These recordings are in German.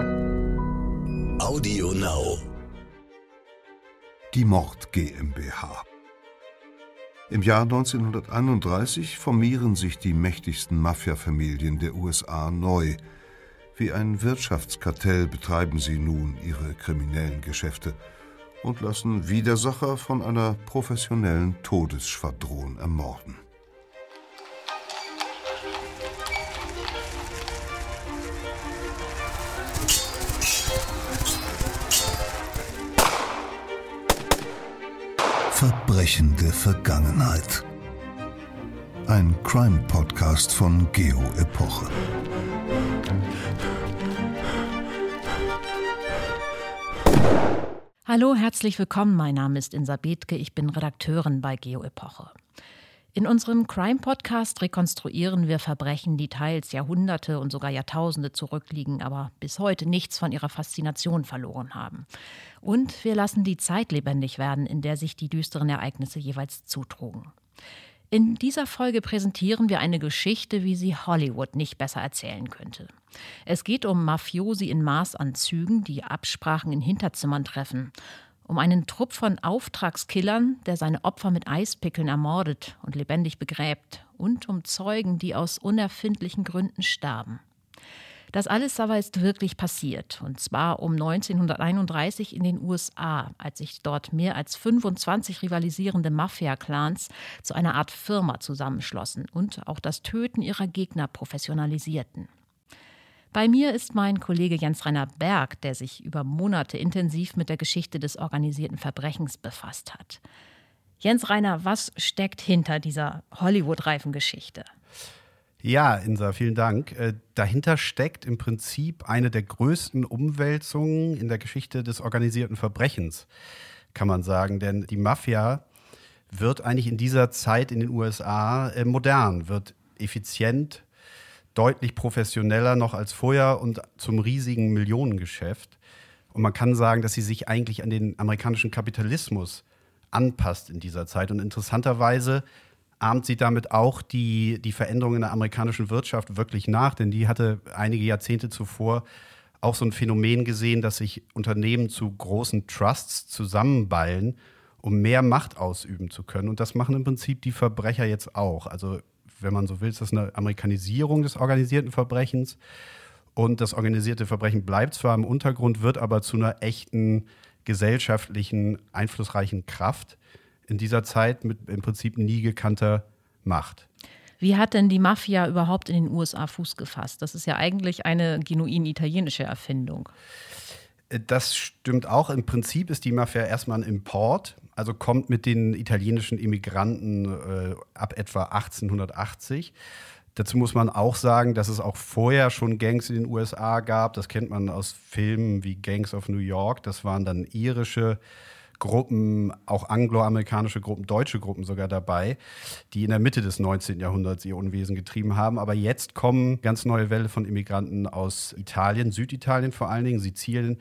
Audio Now. Die Mord GmbH. Im Jahr 1931 formieren sich die mächtigsten Mafia-Familien der USA neu. Wie ein Wirtschaftskartell betreiben sie nun ihre kriminellen Geschäfte und lassen Widersacher von einer professionellen Todesschwadron ermorden. Verbrechende Vergangenheit. Ein Crime-Podcast von Geo Epoche. Hallo, herzlich willkommen. Mein Name ist Insa Bethke. Ich bin Redakteurin bei Geo Epoche. In unserem Crime-Podcast rekonstruieren wir Verbrechen, die teils Jahrhunderte und sogar Jahrtausende zurückliegen, aber bis heute nichts von ihrer Faszination verloren haben. Und wir lassen die Zeit lebendig werden, in der sich die düsteren Ereignisse jeweils zutrugen. In dieser Folge präsentieren wir eine Geschichte, wie sie Hollywood nicht besser erzählen könnte. Es geht um Mafiosi in Maßanzügen, die Absprachen in Hinterzimmern treffen. Um einen Trupp von Auftragskillern, der seine Opfer mit Eispickeln ermordet und lebendig begräbt. Und um Zeugen, die aus unerfindlichen Gründen starben. Das alles aber ist wirklich passiert, und zwar um 1931 in den USA, als sich dort mehr als 25 rivalisierende Mafia-Clans zu einer Art Firma zusammenschlossen und auch das Töten ihrer Gegner professionalisierten. Bei mir ist mein Kollege Jens-Rainer Berg, der sich über Monate intensiv mit der Geschichte des organisierten Verbrechens befasst hat. Jens Rainer, was steckt hinter dieser Hollywood-reifen Geschichte? Ja, Insa, vielen Dank. Äh, dahinter steckt im Prinzip eine der größten Umwälzungen in der Geschichte des organisierten Verbrechens, kann man sagen. Denn die Mafia wird eigentlich in dieser Zeit in den USA äh, modern, wird effizient, deutlich professioneller noch als vorher und zum riesigen Millionengeschäft. Und man kann sagen, dass sie sich eigentlich an den amerikanischen Kapitalismus anpasst in dieser Zeit. Und interessanterweise ahmt sie damit auch die, die Veränderungen in der amerikanischen Wirtschaft wirklich nach, denn die hatte einige Jahrzehnte zuvor auch so ein Phänomen gesehen, dass sich Unternehmen zu großen Trusts zusammenballen, um mehr Macht ausüben zu können. Und das machen im Prinzip die Verbrecher jetzt auch. Also, wenn man so will, ist das eine Amerikanisierung des organisierten Verbrechens. Und das organisierte Verbrechen bleibt zwar im Untergrund, wird aber zu einer echten gesellschaftlichen, einflussreichen Kraft in dieser Zeit mit im Prinzip nie gekannter Macht. Wie hat denn die Mafia überhaupt in den USA Fuß gefasst? Das ist ja eigentlich eine genuin italienische Erfindung. Das stimmt auch. Im Prinzip ist die Mafia erstmal ein Import, also kommt mit den italienischen Immigranten äh, ab etwa 1880. Dazu muss man auch sagen, dass es auch vorher schon Gangs in den USA gab. Das kennt man aus Filmen wie Gangs of New York. Das waren dann irische Gruppen, auch angloamerikanische Gruppen, deutsche Gruppen sogar dabei, die in der Mitte des 19. Jahrhunderts ihr Unwesen getrieben haben. Aber jetzt kommen ganz neue Welle von Immigranten aus Italien, Süditalien vor allen Dingen, Sizilien,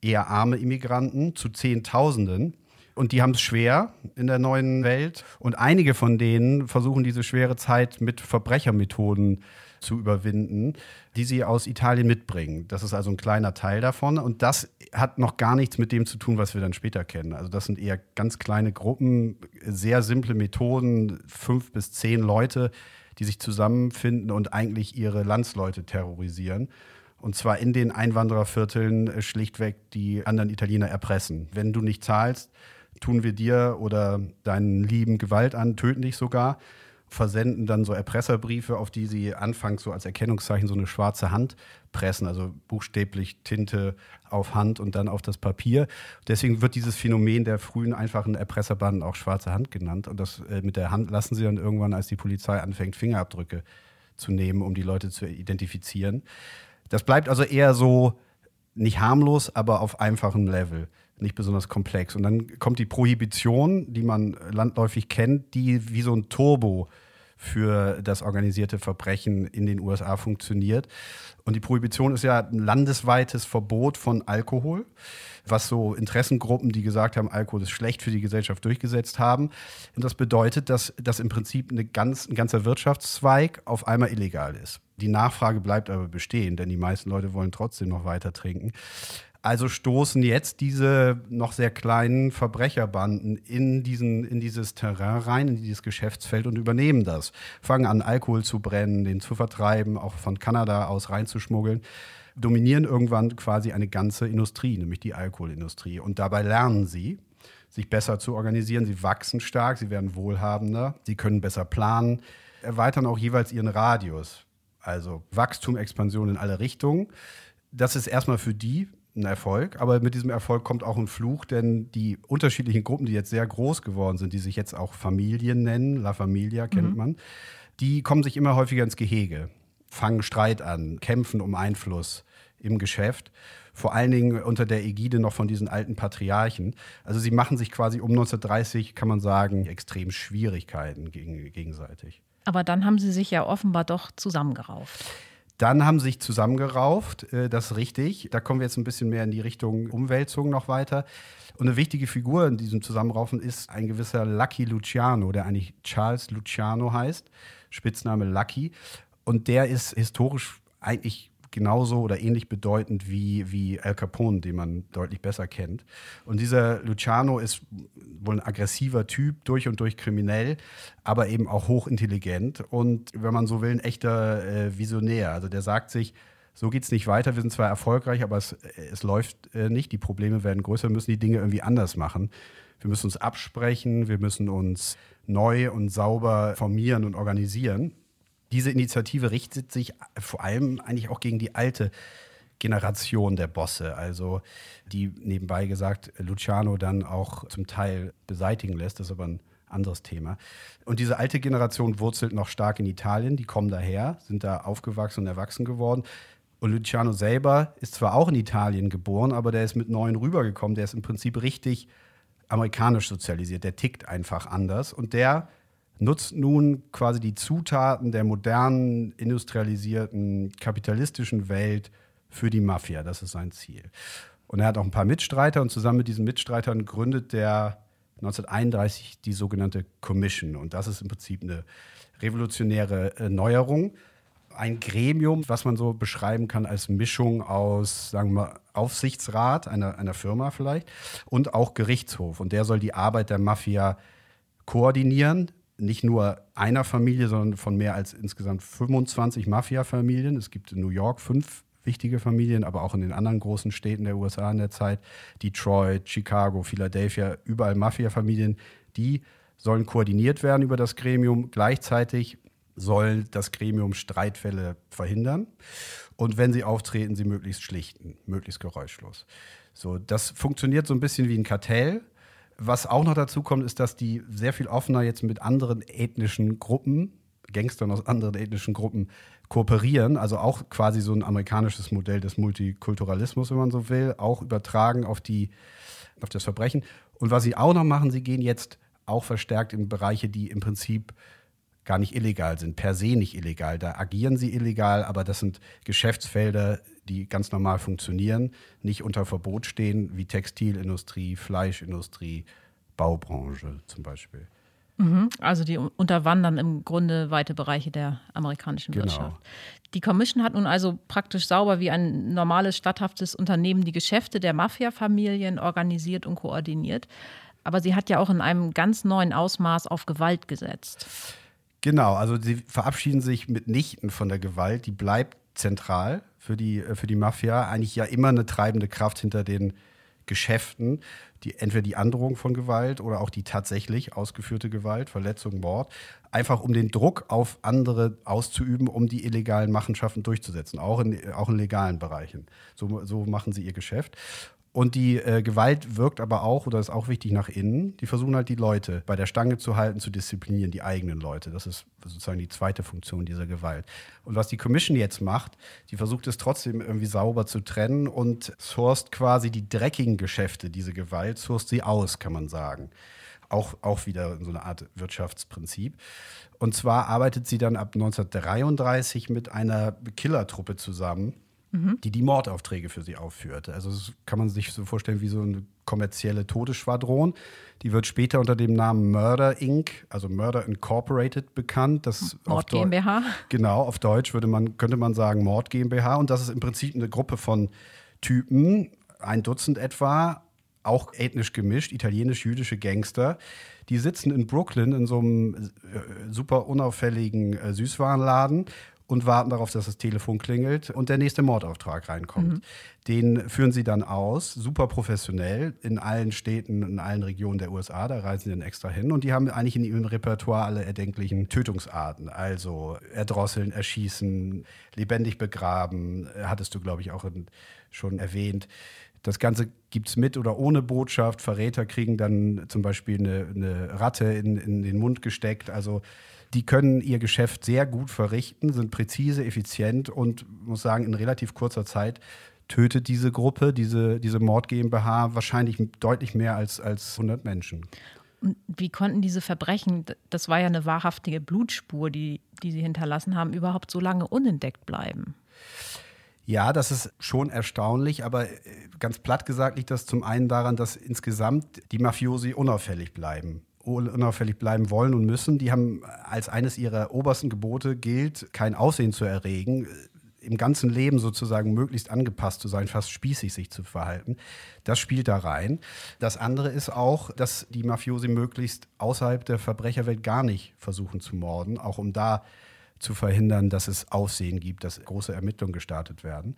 eher arme Immigranten zu Zehntausenden. Und die haben es schwer in der neuen Welt. Und einige von denen versuchen diese schwere Zeit mit Verbrechermethoden zu überwinden, die sie aus Italien mitbringen. Das ist also ein kleiner Teil davon. Und das hat noch gar nichts mit dem zu tun, was wir dann später kennen. Also das sind eher ganz kleine Gruppen, sehr simple Methoden, fünf bis zehn Leute, die sich zusammenfinden und eigentlich ihre Landsleute terrorisieren. Und zwar in den Einwanderervierteln äh, schlichtweg die anderen Italiener erpressen. Wenn du nicht zahlst, tun wir dir oder deinen Lieben Gewalt an, töten dich sogar versenden dann so Erpresserbriefe, auf die sie anfangs so als Erkennungszeichen so eine schwarze Hand pressen, also buchstäblich Tinte auf Hand und dann auf das Papier. Deswegen wird dieses Phänomen der frühen einfachen Erpresserbanden auch schwarze Hand genannt. Und das äh, mit der Hand lassen sie dann irgendwann, als die Polizei anfängt, Fingerabdrücke zu nehmen, um die Leute zu identifizieren. Das bleibt also eher so nicht harmlos, aber auf einfachem Level nicht besonders komplex. Und dann kommt die Prohibition, die man landläufig kennt, die wie so ein Turbo für das organisierte Verbrechen in den USA funktioniert. Und die Prohibition ist ja ein landesweites Verbot von Alkohol. was so Interessengruppen, die gesagt haben, Alkohol ist schlecht für die Gesellschaft, durchgesetzt haben. Und das bedeutet, dass, dass im Prinzip eine ganz, ein ganzer Wirtschaftszweig auf einmal illegal ist. Die Nachfrage bleibt aber bestehen, denn die meisten Leute wollen trotzdem noch weiter trinken. Also stoßen jetzt diese noch sehr kleinen Verbrecherbanden in, diesen, in dieses Terrain rein, in dieses Geschäftsfeld und übernehmen das. Fangen an, Alkohol zu brennen, den zu vertreiben, auch von Kanada aus reinzuschmuggeln dominieren irgendwann quasi eine ganze Industrie, nämlich die Alkoholindustrie. Und dabei lernen sie, sich besser zu organisieren. Sie wachsen stark, sie werden wohlhabender, sie können besser planen, erweitern auch jeweils ihren Radius. Also Wachstum, Expansion in alle Richtungen. Das ist erstmal für die ein Erfolg, aber mit diesem Erfolg kommt auch ein Fluch, denn die unterschiedlichen Gruppen, die jetzt sehr groß geworden sind, die sich jetzt auch Familien nennen, La Familia kennt mhm. man, die kommen sich immer häufiger ins Gehege, fangen Streit an, kämpfen um Einfluss im Geschäft, vor allen Dingen unter der Ägide noch von diesen alten Patriarchen. Also sie machen sich quasi um 1930, kann man sagen, extrem Schwierigkeiten gegen, gegenseitig. Aber dann haben sie sich ja offenbar doch zusammengerauft. Dann haben sich zusammengerauft, äh, das ist richtig. Da kommen wir jetzt ein bisschen mehr in die Richtung Umwälzung noch weiter. Und eine wichtige Figur in diesem Zusammenraufen ist ein gewisser Lucky Luciano, der eigentlich Charles Luciano heißt, Spitzname Lucky. Und der ist historisch eigentlich genauso oder ähnlich bedeutend wie, wie Al Capone, den man deutlich besser kennt. Und dieser Luciano ist wohl ein aggressiver Typ, durch und durch kriminell, aber eben auch hochintelligent und, wenn man so will, ein echter äh, Visionär. Also der sagt sich, so geht es nicht weiter. Wir sind zwar erfolgreich, aber es, es läuft äh, nicht. Die Probleme werden größer, wir müssen die Dinge irgendwie anders machen. Wir müssen uns absprechen, wir müssen uns neu und sauber formieren und organisieren diese Initiative richtet sich vor allem eigentlich auch gegen die alte Generation der Bosse, also die nebenbei gesagt Luciano dann auch zum Teil beseitigen lässt, das ist aber ein anderes Thema. Und diese alte Generation wurzelt noch stark in Italien, die kommen daher, sind da aufgewachsen und erwachsen geworden. Und Luciano selber ist zwar auch in Italien geboren, aber der ist mit neun rübergekommen, der ist im Prinzip richtig amerikanisch sozialisiert, der tickt einfach anders und der nutzt nun quasi die Zutaten der modernen, industrialisierten, kapitalistischen Welt für die Mafia. Das ist sein Ziel. Und er hat auch ein paar Mitstreiter und zusammen mit diesen Mitstreitern gründet der 1931 die sogenannte Commission. Und das ist im Prinzip eine revolutionäre äh, Neuerung. Ein Gremium, was man so beschreiben kann als Mischung aus, sagen wir mal, Aufsichtsrat einer, einer Firma vielleicht und auch Gerichtshof. Und der soll die Arbeit der Mafia koordinieren, nicht nur einer Familie, sondern von mehr als insgesamt 25 Mafia-Familien. Es gibt in New York fünf wichtige Familien, aber auch in den anderen großen Städten der USA in der Zeit, Detroit, Chicago, Philadelphia, überall Mafia-Familien, die sollen koordiniert werden über das Gremium. Gleichzeitig soll das Gremium Streitfälle verhindern und wenn sie auftreten, sie möglichst schlichten, möglichst geräuschlos. So, das funktioniert so ein bisschen wie ein Kartell, was auch noch dazu kommt, ist, dass die sehr viel offener jetzt mit anderen ethnischen Gruppen, Gangstern aus anderen ethnischen Gruppen, kooperieren. Also auch quasi so ein amerikanisches Modell des Multikulturalismus, wenn man so will, auch übertragen auf, die, auf das Verbrechen. Und was sie auch noch machen, sie gehen jetzt auch verstärkt in Bereiche, die im Prinzip gar nicht illegal sind, per se nicht illegal. Da agieren sie illegal, aber das sind Geschäftsfelder, die ganz normal funktionieren, nicht unter Verbot stehen, wie Textilindustrie, Fleischindustrie, Baubranche zum Beispiel. Mhm. Also die unterwandern im Grunde weite Bereiche der amerikanischen genau. Wirtschaft. Die Commission hat nun also praktisch sauber wie ein normales statthaftes Unternehmen die Geschäfte der Mafia-Familien organisiert und koordiniert. Aber sie hat ja auch in einem ganz neuen Ausmaß auf Gewalt gesetzt. Genau, also sie verabschieden sich mitnichten von der Gewalt, die bleibt zentral für die, äh, für die Mafia, eigentlich ja immer eine treibende Kraft hinter den Geschäften, die entweder die Androhung von Gewalt oder auch die tatsächlich ausgeführte Gewalt, Verletzung, Mord, einfach um den Druck auf andere auszuüben, um die illegalen Machenschaften durchzusetzen, auch in, auch in legalen Bereichen. So, so machen sie ihr Geschäft. Und die äh, Gewalt wirkt aber auch, oder ist auch wichtig, nach innen. Die versuchen halt die Leute bei der Stange zu halten, zu disziplinieren, die eigenen Leute. Das ist sozusagen die zweite Funktion dieser Gewalt. Und was die Commission jetzt macht, die versucht es trotzdem irgendwie sauber zu trennen und sourced quasi die dreckigen Geschäfte, diese Gewalt, sourced sie aus, kann man sagen. Auch, auch wieder so eine Art Wirtschaftsprinzip. Und zwar arbeitet sie dann ab 1933 mit einer Killertruppe zusammen, mhm. die die Mordaufträge für sie aufführte. Also das kann man sich so vorstellen wie so eine kommerzielle Todesschwadron. Die wird später unter dem Namen Murder Inc., also Murder Incorporated bekannt. Das Mord GmbH. Genau, auf Deutsch würde man, könnte man sagen Mord GmbH. Und das ist im Prinzip eine Gruppe von Typen, ein Dutzend etwa, auch ethnisch gemischt, italienisch-jüdische Gangster. Die sitzen in Brooklyn in so einem äh, super unauffälligen äh, Süßwarenladen und warten darauf, dass das Telefon klingelt und der nächste Mordauftrag reinkommt. Mhm. Den führen sie dann aus, super professionell, in allen Städten, in allen Regionen der USA. Da reisen sie dann extra hin und die haben eigentlich in ihrem Repertoire alle erdenklichen Tötungsarten. Also erdrosseln, erschießen, lebendig begraben, hattest du, glaube ich, auch schon erwähnt. Das Ganze gibt es mit oder ohne Botschaft. Verräter kriegen dann zum Beispiel eine, eine Ratte in, in den Mund gesteckt. Also die können ihr Geschäft sehr gut verrichten, sind präzise, effizient und muss sagen, in relativ kurzer Zeit tötet diese Gruppe, diese, diese Mord GmbH wahrscheinlich deutlich mehr als, als 100 Menschen. Und wie konnten diese Verbrechen, das war ja eine wahrhaftige Blutspur, die, die sie hinterlassen haben, überhaupt so lange unentdeckt bleiben? Ja, das ist schon erstaunlich, aber äh, ganz platt gesagt liegt das zum einen daran, dass insgesamt die Mafiosi unauffällig bleiben unauffällig bleiben wollen und müssen. Die haben als eines ihrer obersten Gebote gilt, kein Aussehen zu erregen, äh, im ganzen Leben sozusagen möglichst angepasst zu sein, fast spießig sich zu verhalten. Das spielt da rein. Das andere ist auch, dass die Mafiosi möglichst außerhalb der Verbrecherwelt gar nicht versuchen zu morden, auch um da zu verhindern, dass es Aufsehen gibt, dass große Ermittlungen gestartet werden.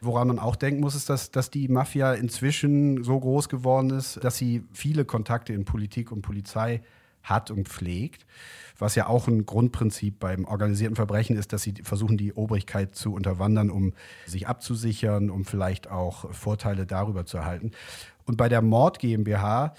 Woran man auch denken muss, ist, dass, dass die Mafia inzwischen so groß geworden ist, dass sie viele Kontakte in Politik und Polizei hat und pflegt, was ja auch ein Grundprinzip beim organisierten Verbrechen ist, dass sie versuchen, die Obrigkeit zu unterwandern, um sich abzusichern, um vielleicht auch Vorteile darüber zu erhalten. Und bei der Mord GmbH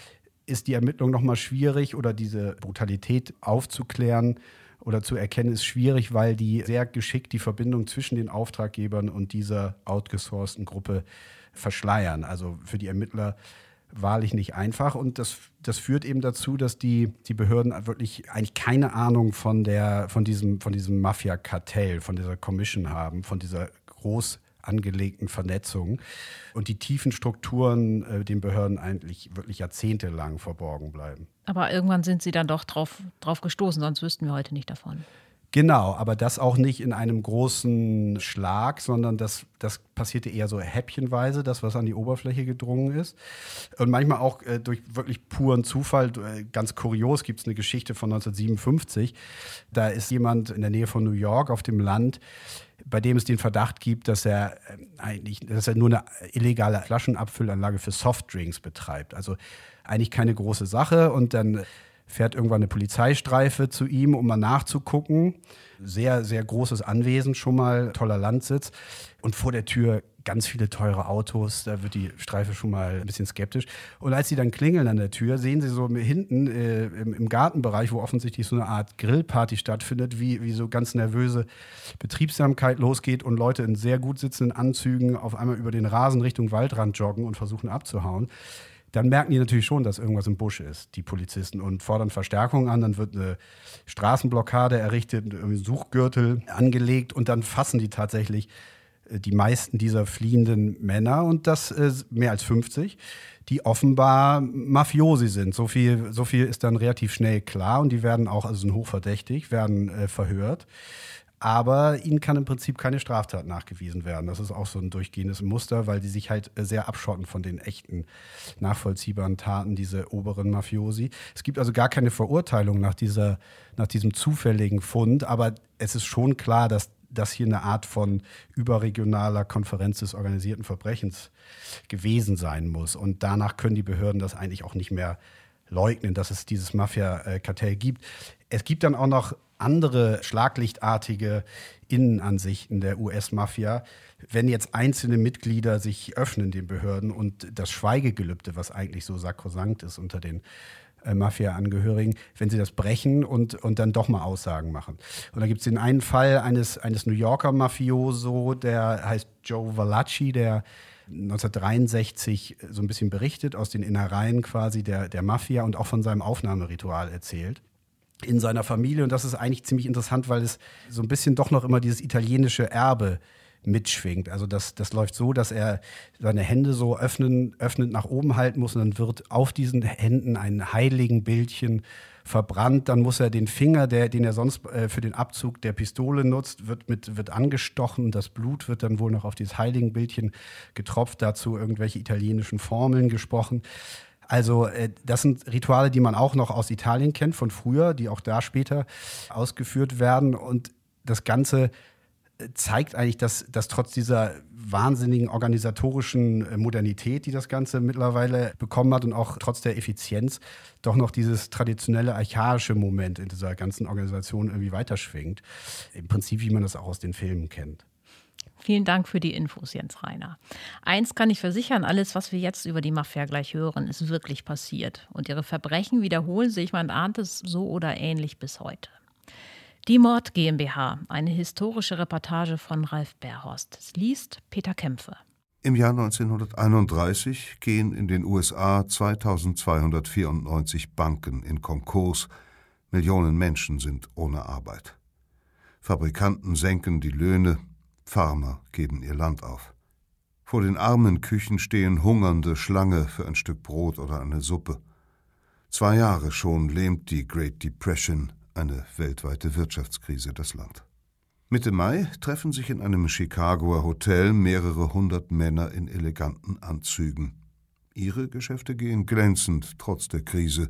ist die Ermittlung nochmal schwierig oder diese Brutalität aufzuklären, oder zu erkennen ist schwierig, weil die sehr geschickt die Verbindung zwischen den Auftraggebern und dieser outgesourcten Gruppe verschleiern. Also für die Ermittler wahrlich nicht einfach. Und das, das führt eben dazu, dass die, die Behörden wirklich eigentlich keine Ahnung von, der, von diesem, von diesem Mafia-Kartell, von dieser Commission haben, von dieser groß angelegten Vernetzung und die tiefen Strukturen äh, den Behörden eigentlich wirklich jahrzehntelang verborgen bleiben. Aber irgendwann sind sie dann doch drauf, drauf gestoßen, sonst wüssten wir heute nicht davon. Genau, aber das auch nicht in einem großen Schlag, sondern das, das passierte eher so häppchenweise, das, was an die Oberfläche gedrungen ist. Und manchmal auch äh, durch wirklich puren Zufall. Äh, ganz kurios gibt es eine Geschichte von 1957. Da ist jemand in der Nähe von New York auf dem Land, bei dem es den Verdacht gibt, dass er äh, eigentlich, dass er nur eine illegale Flaschenabfüllanlage für Softdrinks betreibt. Also eigentlich keine große Sache. Und dann fährt irgendwann eine Polizeistreife zu ihm, um mal nachzugucken. Sehr, sehr großes Anwesen schon mal, toller Landsitz. Und vor der Tür ganz viele teure Autos. Da wird die Streife schon mal ein bisschen skeptisch. Und als sie dann klingeln an der Tür, sehen sie so hinten äh, im, im, Gartenbereich, wo offensichtlich so eine Art Grillparty stattfindet, wie, wie so ganz nervöse Betriebsamkeit losgeht und Leute in sehr gut sitzenden Anzügen auf einmal über den Rasen Richtung Waldrand joggen und versuchen abzuhauen dann merken die natürlich schon, dass irgendwas im Busch ist, die Polizisten, und fordern Verstärkung an. Dann wird eine Straßenblockade errichtet, ein Suchgürtel angelegt und dann fassen die tatsächlich äh, die meisten dieser fliehenden Männer und das mehr als 50, die offenbar Mafiosi sind. So viel, so viel ist dann relativ schnell klar und die werden auch, also sind hochverdächtig, werden äh, verhört aber ihnen kann im Prinzip keine Straftat nachgewiesen werden. Das ist auch so ein durchgehendes Muster, weil die sich halt äh, sehr abschotten von den echten nachvollziehbaren Taten, diese oberen Mafiosi. Es gibt also gar keine Verurteilung nach, dieser, nach diesem zufälligen Fund, aber es ist schon klar, dass das hier eine Art von überregionaler Konferenz des organisierten Verbrechens gewesen sein muss. Und danach können die Behörden das eigentlich auch nicht mehr leugnen, dass es dieses Mafia-Kartell gibt. Es gibt dann auch noch andere schlaglichtartige Innenansichten der US-Mafia, wenn jetzt einzelne Mitglieder sich öffnen den Behörden und das Schweigegelübde, was eigentlich so sakrosankt ist unter den äh, Mafia-Angehörigen, wenn sie das brechen und, und dann doch mal Aussagen machen. Und da gibt es den einen Fall eines, eines New Yorker Mafioso, der heißt Joe Valacci, der 1963 so ein bisschen berichtet aus den Innereien quasi der, der Mafia und auch von seinem Aufnahmeritual erzählt in seiner Familie. Und das ist eigentlich ziemlich interessant, weil es so ein bisschen doch noch immer dieses italienische Erbe mitschwingt. Also das, das läuft so, dass er seine Hände so öffnen, öffnend nach oben halten muss und dann wird auf diesen Händen ein heiligen Bildchen verbrannt. Dann muss er den Finger, der, den er sonst äh, für den Abzug der Pistole nutzt, wird, mit, wird angestochen. Das Blut wird dann wohl noch auf dieses Heiligenbildchen getropft. Dazu irgendwelche italienischen Formeln gesprochen. Also äh, das sind Rituale, die man auch noch aus Italien kennt von früher, die auch da später ausgeführt werden. Und das Ganze zeigt eigentlich, dass, dass trotz dieser wahnsinnigen organisatorischen äh, Modernität, die das Ganze mittlerweile bekommen hat und auch trotz der Effizienz, doch noch dieses traditionelle archaische Moment in dieser ganzen Organisation irgendwie weiterschwingt. Im Prinzip, wie man das auch aus den Filmen kennt. Vielen Dank für die Infos, Jens Reiner. Eins kann ich versichern, alles, was wir jetzt über die Mafia gleich hören, ist wirklich passiert. Und ihre Verbrechen wiederholen sich, man ahnt es so oder ähnlich bis heute. Die Mord GmbH, eine historische Reportage von Ralf Berhorst. Es liest Peter Kämpfe. Im Jahr 1931 gehen in den USA 2294 Banken in Konkurs. Millionen Menschen sind ohne Arbeit. Fabrikanten senken die Löhne, Farmer geben ihr Land auf. Vor den armen Küchen stehen Hungernde Schlange für ein Stück Brot oder eine Suppe. Zwei Jahre schon lähmt die Great Depression eine weltweite Wirtschaftskrise das Land. Mitte Mai treffen sich in einem Chicagoer Hotel mehrere hundert Männer in eleganten Anzügen. Ihre Geschäfte gehen glänzend trotz der Krise.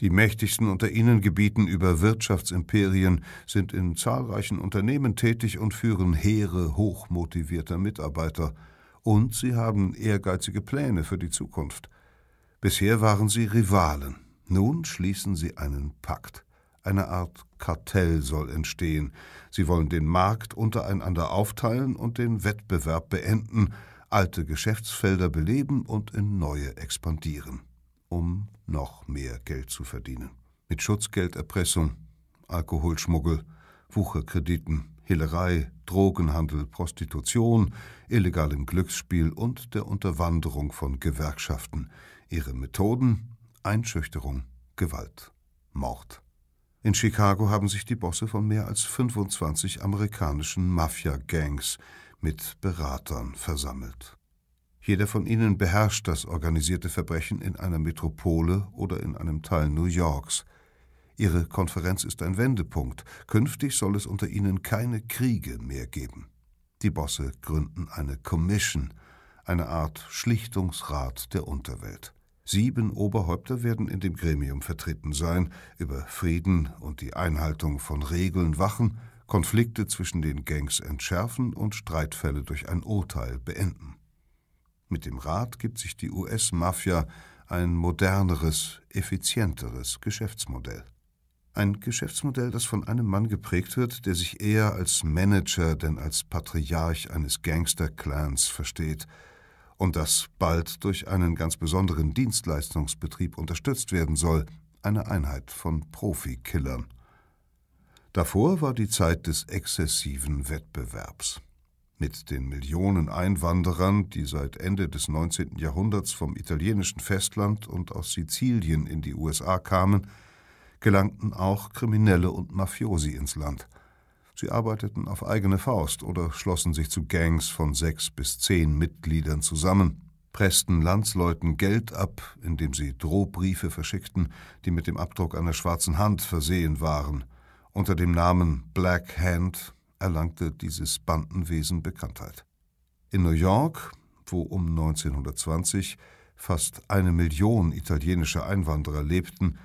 Die mächtigsten unter ihnen gebieten über Wirtschaftsimperien, sind in zahlreichen Unternehmen tätig und führen Heere hochmotivierter Mitarbeiter. Und sie haben ehrgeizige Pläne für die Zukunft. Bisher waren sie Rivalen. Nun schließen sie einen Pakt. Eine Art Kartell soll entstehen. Sie wollen den Markt untereinander aufteilen und den Wettbewerb beenden, alte Geschäftsfelder beleben und in neue expandieren, um noch mehr Geld zu verdienen. Mit Schutzgelderpressung, Alkoholschmuggel, Wucherkrediten, Hehlerei, Drogenhandel, Prostitution, illegalem Glücksspiel und der Unterwanderung von Gewerkschaften. Ihre Methoden Einschüchterung, Gewalt, Mord. In Chicago haben sich die Bosse von mehr als 25 amerikanischen Mafia-Gangs mit Beratern versammelt. Jeder von ihnen beherrscht das organisierte Verbrechen in einer Metropole oder in einem Teil New Yorks. Ihre Konferenz ist ein Wendepunkt. Künftig soll es unter ihnen keine Kriege mehr geben. Die Bosse gründen eine Commission, eine Art Schlichtungsrat der Unterwelt. Sieben Oberhäupter werden in dem Gremium vertreten sein, über Frieden und die Einhaltung von Regeln wachen, Konflikte zwischen den Gangs entschärfen und Streitfälle durch ein Urteil beenden. Mit dem Rat gibt sich die US-Mafia ein moderneres, effizienteres Geschäftsmodell. Ein Geschäftsmodell, das von einem Mann geprägt wird, der sich eher als Manager denn als Patriarch eines Gangster-Clans versteht – und das bald durch einen ganz besonderen Dienstleistungsbetrieb unterstützt werden soll, eine Einheit von Profikillern. Davor war die Zeit des exzessiven Wettbewerbs. Mit den Millionen Einwanderern, die seit Ende des 19. Jahrhunderts vom italienischen Festland und aus Sizilien in die USA kamen, gelangten auch Kriminelle und Mafiosi ins Land. Sie arbeiteten auf eigene Faust oder schlossen sich zu Gangs von sechs bis zehn Mitgliedern zusammen, pressten Landsleuten Geld ab, indem sie Drohbriefe verschickten, die mit dem Abdruck einer schwarzen Hand versehen waren. Unter dem Namen Black Hand erlangte dieses Bandenwesen Bekanntheit. In New York, wo um 1920 fast eine Million italienische Einwanderer lebten,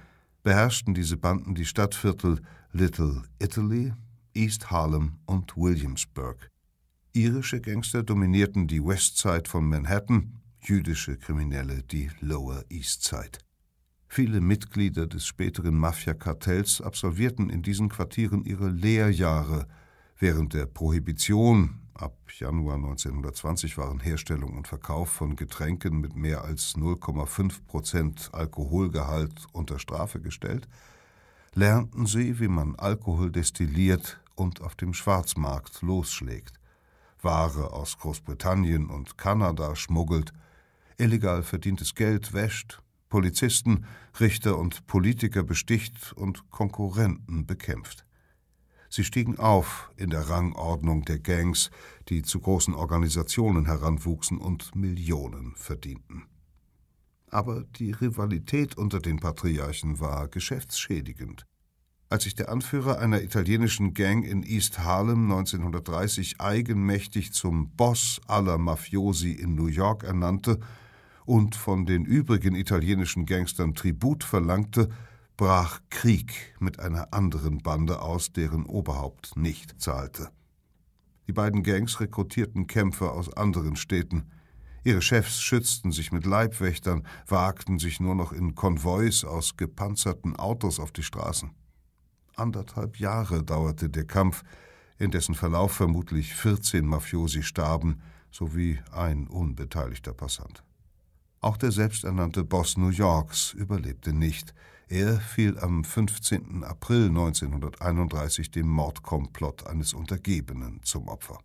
beherrschten diese Banden die Stadtviertel Little Italy, East Harlem und Williamsburg. Irische Gangster dominierten die Westside von Manhattan, jüdische Kriminelle die Lower East Side. Viele Mitglieder des späteren Mafia-Kartells absolvierten in diesen Quartieren ihre Lehrjahre. Während der Prohibition ab Januar 1920 waren Herstellung und Verkauf von Getränken mit mehr als 0,5 Prozent Alkoholgehalt unter Strafe gestellt, lernten sie, wie man Alkohol destilliert und auf dem Schwarzmarkt losschlägt, Ware aus Großbritannien und Kanada schmuggelt, illegal verdientes Geld wäscht, Polizisten, Richter und Politiker besticht und Konkurrenten bekämpft. Sie stiegen auf in der Rangordnung der Gangs, die zu großen Organisationen heranwuchsen und Millionen verdienten. Aber die Rivalität unter den Patriarchen war geschäftsschädigend. Als sich der Anführer einer italienischen Gang in East Harlem 1930 eigenmächtig zum Boss aller Mafiosi in New York ernannte und von den übrigen italienischen Gangstern Tribut verlangte, brach Krieg mit einer anderen Bande aus, deren Oberhaupt nicht zahlte. Die beiden Gangs rekrutierten Kämpfer aus anderen Städten. Ihre Chefs schützten sich mit Leibwächtern, wagten sich nur noch in Konvois aus gepanzerten Autos auf die Straßen. Anderthalb Jahre dauerte der Kampf, in dessen Verlauf vermutlich 14 Mafiosi starben, sowie ein unbeteiligter Passant. Auch der selbsternannte Boss New Yorks überlebte nicht. Er fiel am 15. April 1931 dem Mordkomplott eines Untergebenen zum Opfer.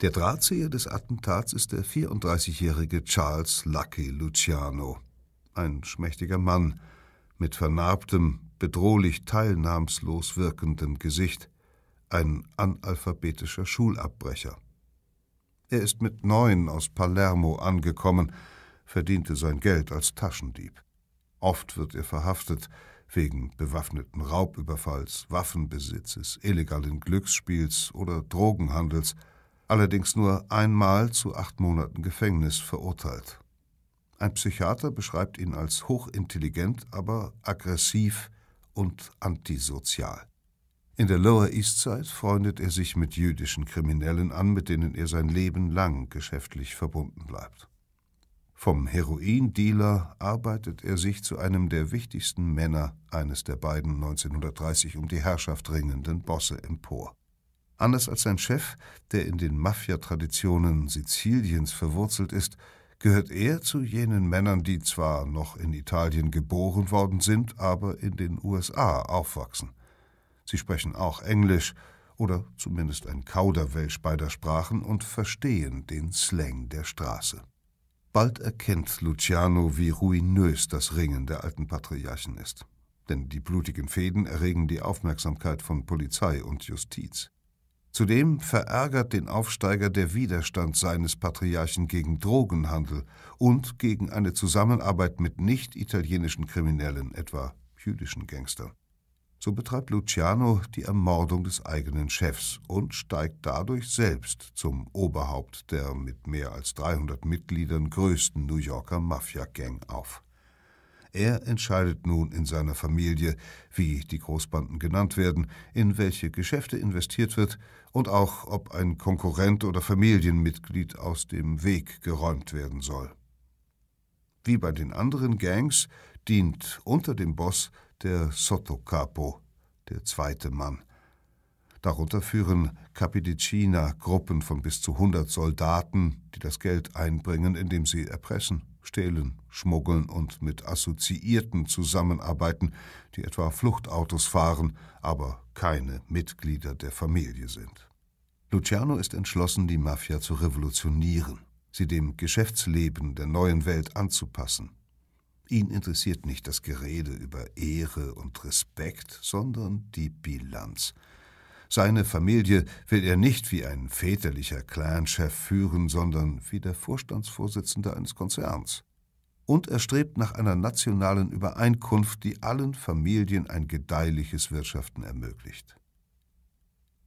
Der Drahtzieher des Attentats ist der 34-jährige Charles Lucky Luciano, ein schmächtiger Mann mit vernarbtem, bedrohlich teilnahmslos wirkendem Gesicht, ein analphabetischer Schulabbrecher. Er ist mit neun aus Palermo angekommen, verdiente sein Geld als Taschendieb. Oft wird er verhaftet wegen bewaffneten Raubüberfalls, Waffenbesitzes, illegalen Glücksspiels oder Drogenhandels, allerdings nur einmal zu acht Monaten Gefängnis verurteilt. Ein Psychiater beschreibt ihn als hochintelligent, aber aggressiv und antisozial. In der Lower East Side freundet er sich mit jüdischen Kriminellen an, mit denen er sein Leben lang geschäftlich verbunden bleibt. Vom Heroindealer arbeitet er sich zu einem der wichtigsten Männer eines der beiden 1930 um die Herrschaft ringenden Bosse empor. Anders als sein Chef, der in den Mafia-Traditionen Siziliens verwurzelt ist, gehört er zu jenen Männern, die zwar noch in Italien geboren worden sind, aber in den USA aufwachsen. Sie sprechen auch Englisch oder zumindest ein Kauderwelsch beider Sprachen und verstehen den Slang der Straße. Bald erkennt Luciano, wie ruinös das Ringen der alten Patriarchen ist. Denn die blutigen Fäden erregen die Aufmerksamkeit von Polizei und Justiz. Zudem verärgert den Aufsteiger der Widerstand seines Patriarchen gegen Drogenhandel und gegen eine Zusammenarbeit mit nicht-italienischen Kriminellen, etwa jüdischen Gangstern. So betreibt Luciano die Ermordung des eigenen Chefs und steigt dadurch selbst zum Oberhaupt der mit mehr als 300 Mitgliedern größten New Yorker Mafia-Gang auf. Er entscheidet nun in seiner Familie, wie die Großbanden genannt werden, in welche Geschäfte investiert wird und auch, ob ein Konkurrent oder Familienmitglied aus dem Weg geräumt werden soll. Wie bei den anderen Gangs dient unter dem Boss der Sottocapo, der zweite Mann. Darunter führen Capidicina Gruppen von bis zu 100 Soldaten, die das Geld einbringen, indem sie erpressen, stehlen, schmuggeln und mit Assoziierten zusammenarbeiten, die etwa Fluchtautos fahren, aber keine Mitglieder der Familie sind. Luciano ist entschlossen, die Mafia zu revolutionieren, sie dem Geschäftsleben der neuen Welt anzupassen. Ihn interessiert nicht das Gerede über Ehre und Respekt, sondern die Bilanz. Seine Familie will er nicht wie ein väterlicher Clanchef führen, sondern wie der Vorstandsvorsitzende eines Konzerns. Und er strebt nach einer nationalen Übereinkunft, die allen Familien ein gedeihliches Wirtschaften ermöglicht.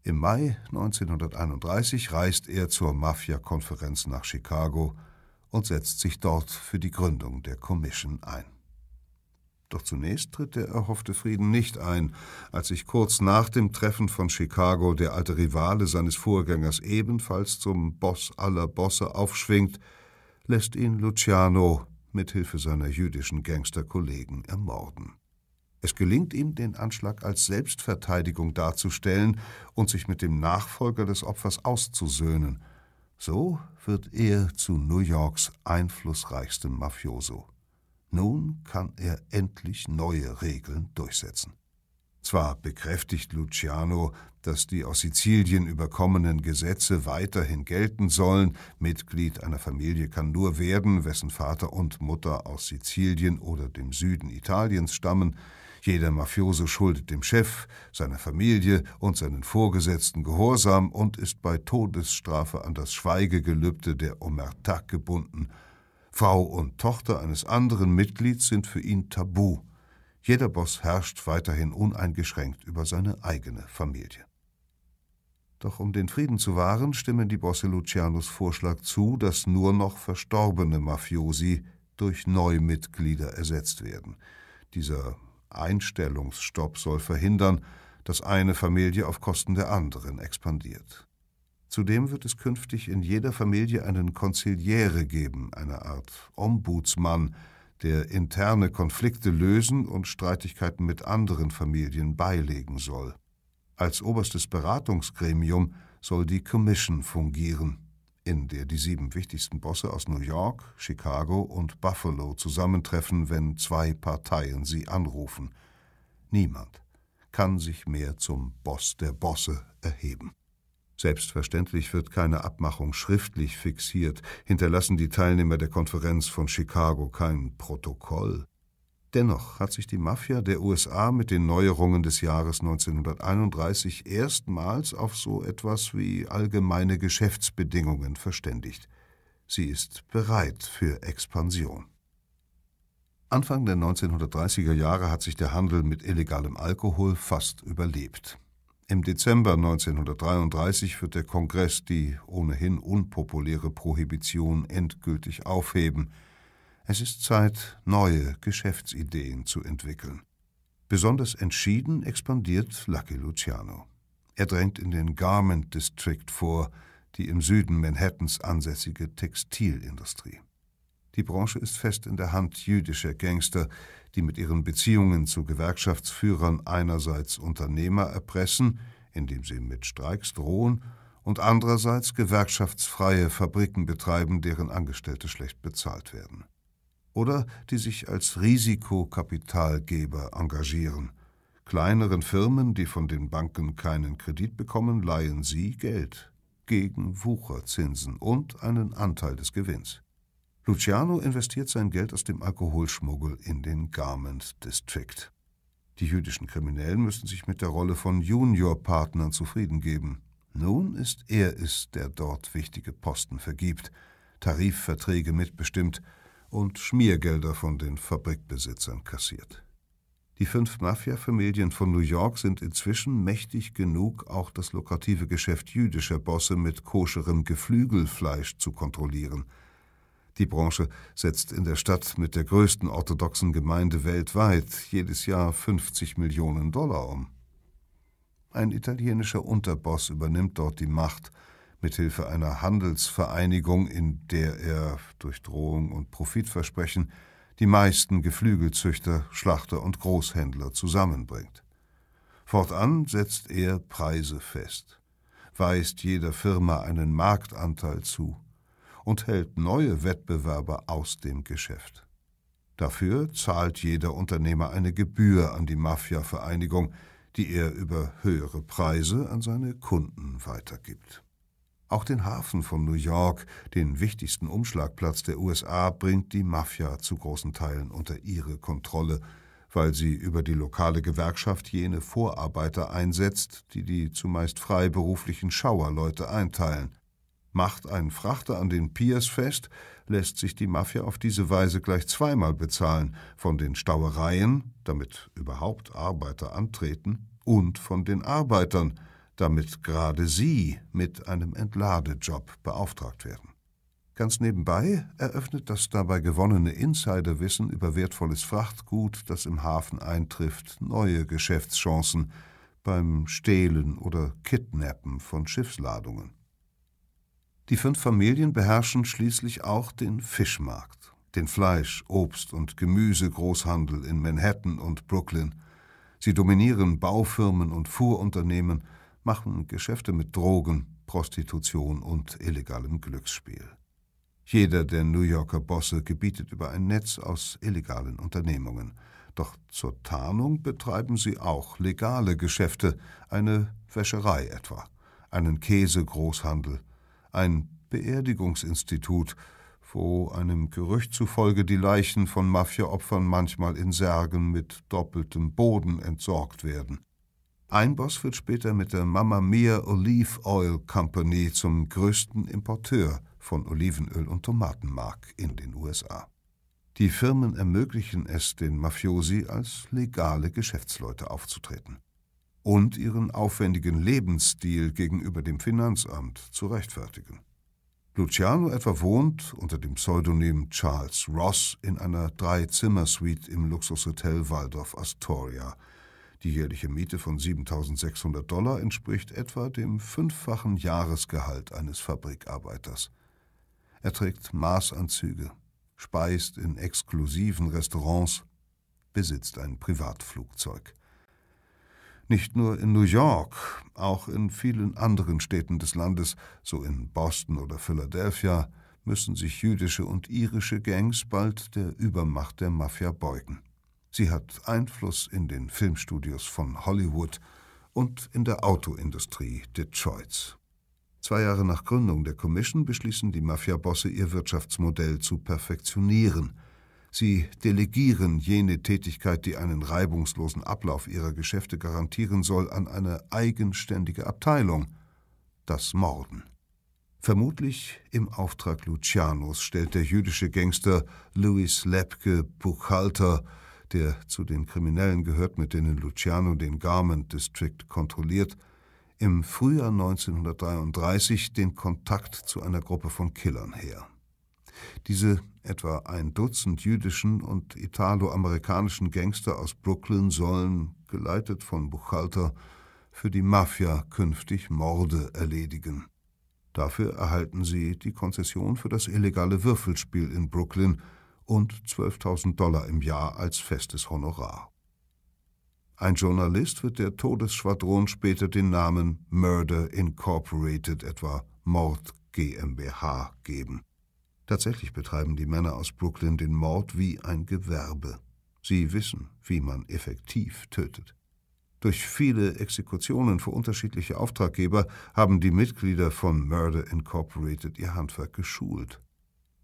Im Mai 1931 reist er zur Mafia-Konferenz nach Chicago und setzt sich dort für die Gründung der Commission ein. Doch zunächst tritt der erhoffte Frieden nicht ein, als sich kurz nach dem Treffen von Chicago der alte Rivale seines Vorgängers ebenfalls zum Boss aller Bosse aufschwingt, lässt ihn Luciano mit Hilfe seiner jüdischen Gangsterkollegen ermorden. Es gelingt ihm, den Anschlag als Selbstverteidigung darzustellen und sich mit dem Nachfolger des Opfers auszusöhnen. So wird er zu New Yorks einflussreichstem Mafioso. Nun kann er endlich neue Regeln durchsetzen. Zwar bekräftigt Luciano, dass die aus Sizilien überkommenen Gesetze weiterhin gelten sollen, Mitglied einer Familie kann nur werden, wessen Vater und Mutter aus Sizilien oder dem Süden Italiens stammen, Jeder Mafiose schuldet dem Chef, seiner Familie und seinen Vorgesetzten Gehorsam und ist bei Todesstrafe an das Schweigegelübde der Omerta gebunden. Frau und Tochter eines anderen Mitglieds sind für ihn tabu. Jeder Boss herrscht weiterhin uneingeschränkt über seine eigene Familie. Doch um den Frieden zu wahren, stimmen die Bosse Lucianos Vorschlag zu, dass nur noch verstorbene Mafiosi durch Neumitglieder ersetzt werden. Dieser Einstellungsstopp soll verhindern, dass eine Familie auf Kosten der anderen expandiert. Zudem wird es künftig in jeder Familie einen Konziliere geben, eine Art Ombudsmann, der interne Konflikte lösen und Streitigkeiten mit anderen Familien beilegen soll. Als oberstes Beratungsgremium soll die Commission fungieren, in der die sieben wichtigsten Bosse aus New York, Chicago und Buffalo zusammentreffen, wenn zwei Parteien sie anrufen. Niemand kann sich mehr zum Boss der Bosse erheben. Selbstverständlich wird keine Abmachung schriftlich fixiert, hinterlassen die Teilnehmer der Konferenz von Chicago kein Protokoll. Dennoch hat sich die Mafia der USA mit den Neuerungen des Jahres 1931 erstmals auf so etwas wie allgemeine Geschäftsbedingungen verständigt. Sie ist bereit für Expansion. Anfang der 1930er Jahre hat sich der Handel mit illegalem Alkohol fast überlebt. Im Dezember 1933 wird der Kongress die ohnehin unpopuläre Prohibition endgültig aufheben – es ist Zeit, neue Geschäftsideen zu entwickeln. Besonders entschieden expandiert Lucky Luciano. Er drängt in den Garment District vor, die im Süden Manhattans ansässige Textilindustrie. Die Branche ist fest in der Hand jüdischer Gangster, die mit ihren Beziehungen zu Gewerkschaftsführern einerseits Unternehmer erpressen, indem sie mit Streiks drohen, und andererseits gewerkschaftsfreie Fabriken betreiben, deren Angestellte schlecht bezahlt werden oder die sich als Risikokapitalgeber engagieren. Kleineren Firmen, die von den Banken keinen Kredit bekommen, leihen sie Geld gegen Wucherzinsen und einen Anteil des Gewinns. Luciano investiert sein Geld aus dem Alkoholschmuggel in den Garment District. Die jüdischen Kriminellen müssen sich mit der Rolle von Juniorpartnern zufrieden geben. Nun ist er es, der dort wichtige Posten vergibt, Tarifverträge mitbestimmt und Schmiergelder von den Fabrikbesitzern kassiert. Die fünf Mafia-Familien von New York sind inzwischen mächtig genug, auch das lukrative Geschäft jüdischer Bosse mit koscherem Geflügelfleisch zu kontrollieren. Die Branche setzt in der Stadt mit der größten orthodoxen Gemeinde weltweit jedes Jahr 50 Millionen Dollar um. Ein italienischer Unterboss übernimmt dort die Macht mithilfe einer Handelsvereinigung, in der er durch Drohung und Profitversprechen die meisten Geflügelzüchter, Schlachter und Großhändler zusammenbringt. Fortan setzt er Preise fest, weist jeder Firma einen Marktanteil zu und hält neue Wettbewerber aus dem Geschäft. Dafür zahlt jeder Unternehmer eine Gebühr an die Mafia-Vereinigung, die er über höhere Preise an seine Kunden weitergibt. Auch den Hafen von New York, den wichtigsten Umschlagplatz der USA, bringt die Mafia zu großen Teilen unter ihre Kontrolle, weil sie über die lokale Gewerkschaft jene Vorarbeiter einsetzt, die die zumeist freiberuflichen Schauerleute einteilen. Macht ein Frachter an den Piers fest, lässt sich die Mafia auf diese Weise gleich zweimal bezahlen, von den Stauereien, damit überhaupt Arbeiter antreten, und von den Arbeitern, damit gerade Sie mit einem Entladejob beauftragt werden. Ganz nebenbei eröffnet das dabei gewonnene Insiderwissen über wertvolles Frachtgut, das im Hafen eintrifft, neue Geschäftschancen beim Stehlen oder Kidnappen von Schiffsladungen. Die fünf Familien beherrschen schließlich auch den Fischmarkt, den Fleisch-, Obst- und Gemüsegroßhandel in Manhattan und Brooklyn. Sie dominieren Baufirmen und Fuhrunternehmen machen Geschäfte mit Drogen, Prostitution und illegalem Glücksspiel. Jeder der New Yorker Bosse gebietet über ein Netz aus illegalen Unternehmungen. Doch zur Tarnung betreiben sie auch legale Geschäfte, eine Wäscherei etwa, einen Käsegroßhandel, ein Beerdigungsinstitut, wo einem Gerücht zufolge die Leichen von Mafiaopfern manchmal in Särgen mit doppeltem Boden entsorgt werden. Ein Boss wird später mit der Mamma Mia Olive Oil Company zum größten Importeur von Olivenöl und Tomatenmark in den USA. Die Firmen ermöglichen es den Mafiosi, als legale Geschäftsleute aufzutreten und ihren aufwendigen Lebensstil gegenüber dem Finanzamt zu rechtfertigen. Luciano etwa wohnt unter dem Pseudonym Charles Ross in einer Drei-Zimmer-Suite im Luxushotel Waldorf Astoria. Die jährliche Miete von 7600 Dollar entspricht etwa dem fünffachen Jahresgehalt eines Fabrikarbeiters. Er trägt Maßanzüge, speist in exklusiven Restaurants, besitzt ein Privatflugzeug. Nicht nur in New York, auch in vielen anderen Städten des Landes, so in Boston oder Philadelphia, müssen sich jüdische und irische Gangs bald der Übermacht der Mafia beugen. Sie hat Einfluss in den Filmstudios von Hollywood und in der Autoindustrie Detroits. Zwei Jahre nach Gründung der Commission beschließen die Mafiabosse, ihr Wirtschaftsmodell zu perfektionieren – Sie delegieren jene Tätigkeit, die einen reibungslosen Ablauf ihrer Geschäfte garantieren soll, an eine eigenständige Abteilung, das Morden. Vermutlich im Auftrag Lucianos stellt der jüdische Gangster Louis Lepke Buchhalter, der zu den Kriminellen gehört, mit denen Luciano den Garment District kontrolliert, im Frühjahr 1933 den Kontakt zu einer Gruppe von Killern her. Diese etwa ein Dutzend jüdischen und italoamerikanischen Gangster aus Brooklyn sollen, geleitet von Buchhalter, für die Mafia künftig Morde erledigen. Dafür erhalten sie die Konzession für das illegale Würfelspiel in Brooklyn und 12.000 Dollar im Jahr als festes Honorar. Ein Journalist wird der Todesschwadron später den Namen Murder Incorporated, etwa Mord GmbH, geben. Tatsächlich betreiben die Männer aus Brooklyn den Mord wie ein Gewerbe. Sie wissen, wie man effektiv tötet. Durch viele Exekutionen für unterschiedliche Auftraggeber haben die Mitglieder von Murder Incorporated ihr Handwerk geschult.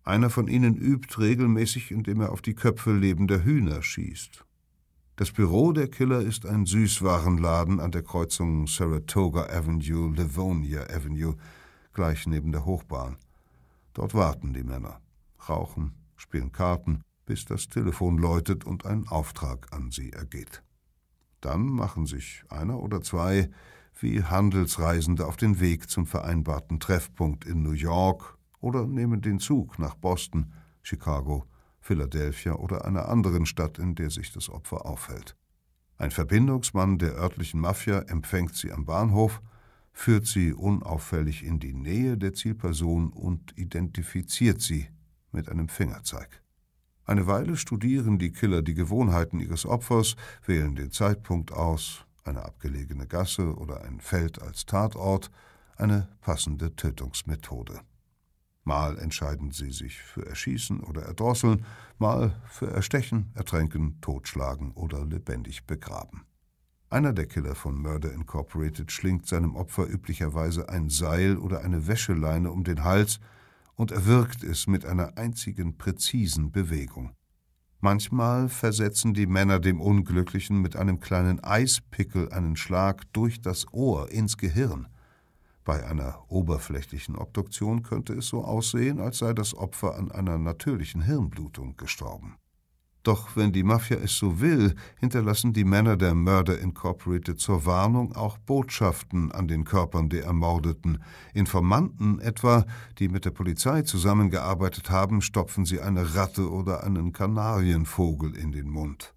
Einer von ihnen übt regelmäßig, indem er auf die Köpfe lebender Hühner schießt. Das Büro der Killer ist ein Süßwarenladen an der Kreuzung Saratoga Avenue, Livonia Avenue, gleich neben der Hochbahn. Dort warten die Männer, rauchen, spielen Karten, bis das Telefon läutet und ein Auftrag an sie ergeht. Dann machen sich einer oder zwei wie Handelsreisende auf den Weg zum vereinbarten Treffpunkt in New York oder nehmen den Zug nach Boston, Chicago, Philadelphia oder einer anderen Stadt, in der sich das Opfer aufhält. Ein Verbindungsmann der örtlichen Mafia empfängt sie am Bahnhof führt sie unauffällig in die Nähe der Zielperson und identifiziert sie mit einem Fingerzeig. Eine Weile studieren die Killer die Gewohnheiten ihres Opfers, wählen den Zeitpunkt aus, eine abgelegene Gasse oder ein Feld als Tatort, eine passende Tötungsmethode. Mal entscheiden sie sich für Erschießen oder Erdrosseln, mal für Erstechen, Ertränken, Totschlagen oder lebendig begraben. Einer der Killer von Murder Incorporated schlingt seinem Opfer üblicherweise ein Seil oder eine Wäscheleine um den Hals und erwirkt es mit einer einzigen präzisen Bewegung. Manchmal versetzen die Männer dem Unglücklichen mit einem kleinen Eispickel einen Schlag durch das Ohr ins Gehirn. Bei einer oberflächlichen Obduktion könnte es so aussehen, als sei das Opfer an einer natürlichen Hirnblutung gestorben. Doch wenn die Mafia es so will, hinterlassen die Männer der Murder Incorporated zur Warnung auch Botschaften an den Körpern der Ermordeten. Informanten etwa, die mit der Polizei zusammengearbeitet haben, stopfen sie eine Ratte oder einen Kanarienvogel in den Mund.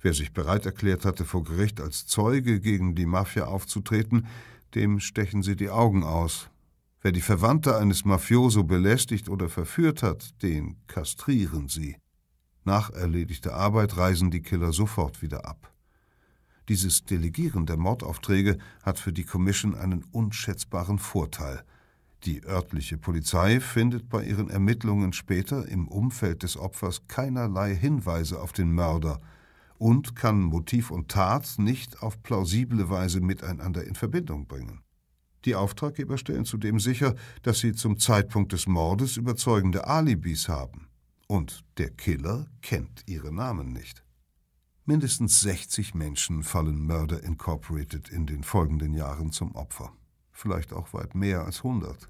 Wer sich bereit erklärt hatte, vor Gericht als Zeuge gegen die Mafia aufzutreten, dem stechen sie die Augen aus. Wer die Verwandte eines Mafioso belästigt oder verführt hat, den kastrieren sie. Nach erledigter Arbeit reisen die Killer sofort wieder ab. Dieses Delegieren der Mordaufträge hat für die Commission einen unschätzbaren Vorteil. Die örtliche Polizei findet bei ihren Ermittlungen später im Umfeld des Opfers keinerlei Hinweise auf den Mörder und kann Motiv und Tat nicht auf plausible Weise miteinander in Verbindung bringen. Die Auftraggeber stellen zudem sicher, dass sie zum Zeitpunkt des Mordes überzeugende Alibis haben. Und der Killer kennt ihre Namen nicht. Mindestens 60 Menschen fallen Murder Incorporated in den folgenden Jahren zum Opfer. Vielleicht auch weit mehr als 100.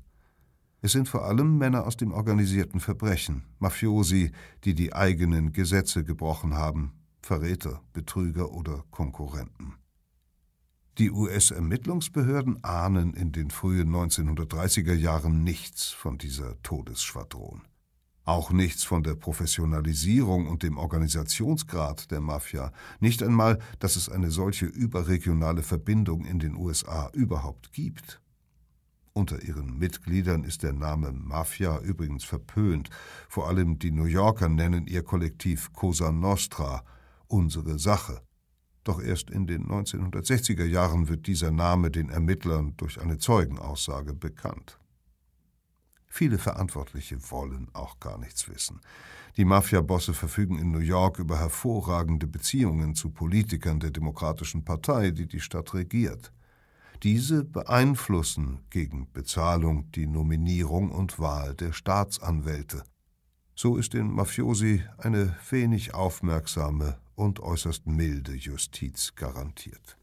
Es sind vor allem Männer aus dem organisierten Verbrechen, Mafiosi, die die eigenen Gesetze gebrochen haben, Verräter, Betrüger oder Konkurrenten. Die US-Ermittlungsbehörden ahnen in den frühen 1930er Jahren nichts von dieser Todesschwadron. Auch nichts von der Professionalisierung und dem Organisationsgrad der Mafia, nicht einmal, dass es eine solche überregionale Verbindung in den USA überhaupt gibt. Unter ihren Mitgliedern ist der Name Mafia übrigens verpönt, vor allem die New Yorker nennen ihr Kollektiv Cosa Nostra, unsere Sache. Doch erst in den 1960er Jahren wird dieser Name den Ermittlern durch eine Zeugenaussage bekannt. Viele Verantwortliche wollen auch gar nichts wissen. Die Mafiabosse verfügen in New York über hervorragende Beziehungen zu Politikern der Demokratischen Partei, die die Stadt regiert. Diese beeinflussen gegen Bezahlung die Nominierung und Wahl der Staatsanwälte. So ist den Mafiosi eine wenig aufmerksame und äußerst milde Justiz garantiert.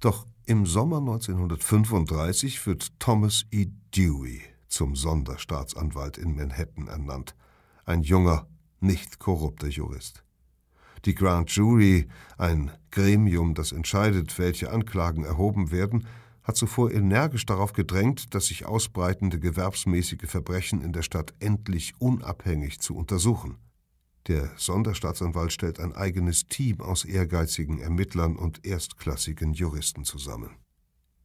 Doch im Sommer 1935 wird Thomas E. Dewey zum Sonderstaatsanwalt in Manhattan ernannt, ein junger, nicht korrupter Jurist. Die Grand Jury, ein Gremium, das entscheidet, welche Anklagen erhoben werden, hat zuvor energisch darauf gedrängt, das sich ausbreitende gewerbsmäßige Verbrechen in der Stadt endlich unabhängig zu untersuchen. Der Sonderstaatsanwalt stellt ein eigenes Team aus ehrgeizigen Ermittlern und erstklassigen Juristen zusammen.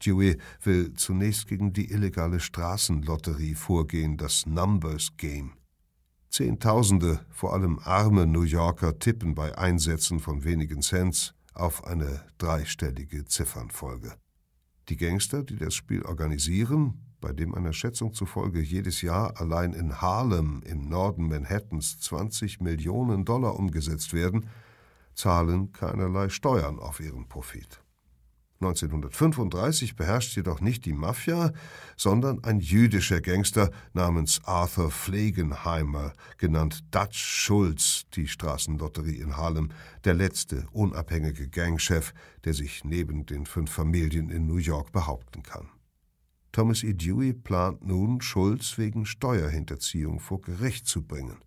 Dewey will zunächst gegen die illegale Straßenlotterie vorgehen, das Numbers Game. Zehntausende, vor allem arme New Yorker, tippen bei Einsätzen von wenigen Cents auf eine dreistellige Ziffernfolge. Die Gangster, die das Spiel organisieren, bei dem einer Schätzung zufolge jedes Jahr allein in Harlem im Norden Manhattans 20 Millionen Dollar umgesetzt werden, zahlen keinerlei Steuern auf ihren Profit. 1935 beherrscht jedoch nicht die Mafia, sondern ein jüdischer Gangster namens Arthur Pflegenheimer, genannt Dutch Schulz, die Straßenlotterie in Harlem, der letzte unabhängige Gangchef, der sich neben den fünf Familien in New York behaupten kann. Thomas E. Dewey plant nun, Schulz wegen Steuerhinterziehung vor Gericht zu bringen.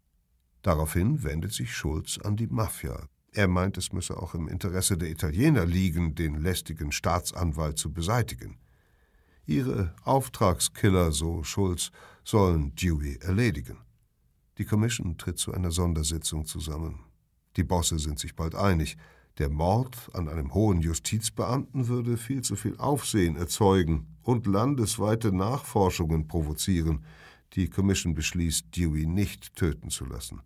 Daraufhin wendet sich Schulz an die Mafia, er meint, es müsse auch im Interesse der Italiener liegen, den lästigen Staatsanwalt zu beseitigen. Ihre Auftragskiller, so Schulz, sollen Dewey erledigen. Die Commission tritt zu einer Sondersitzung zusammen. Die Bosse sind sich bald einig. Der Mord an einem hohen Justizbeamten würde viel zu viel Aufsehen erzeugen und landesweite Nachforschungen provozieren. Die Commission beschließt, Dewey nicht töten zu lassen,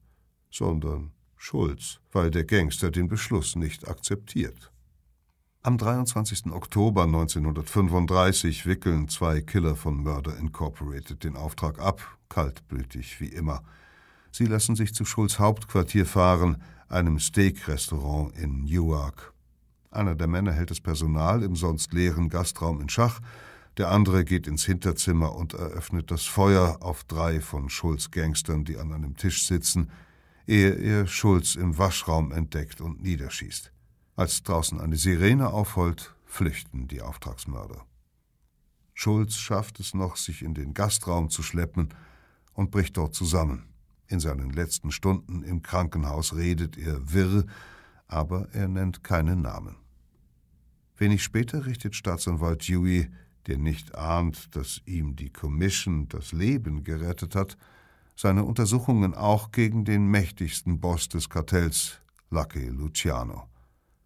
sondern Schulz, weil der Gangster den Beschluss nicht akzeptiert. Am 23. Oktober 1935 wickeln zwei Killer von Murder Incorporated den Auftrag ab, kaltblütig wie immer. Sie lassen sich zu Schulz Hauptquartier fahren, einem Steak-Restaurant in Newark. Einer der Männer hält das Personal im sonst leeren Gastraum in Schach, der andere geht ins Hinterzimmer und eröffnet das Feuer auf drei von Schulz Gangstern, die an einem Tisch sitzen, ehe er Schulz im Waschraum entdeckt und niederschießt. Als draußen eine Sirene aufheult, flüchten die Auftragsmörder. Schulz schafft es noch, sich in den Gastraum zu schleppen und bricht dort zusammen. In seinen letzten Stunden im Krankenhaus redet er wirr, aber er nennt keinen Namen. Wenig später richtet Staatsanwalt Dewey, der nicht ahnt, dass ihm die Commission das Leben gerettet hat, seine Untersuchungen auch gegen den mächtigsten Boss des Kartells, Lucky Luciano.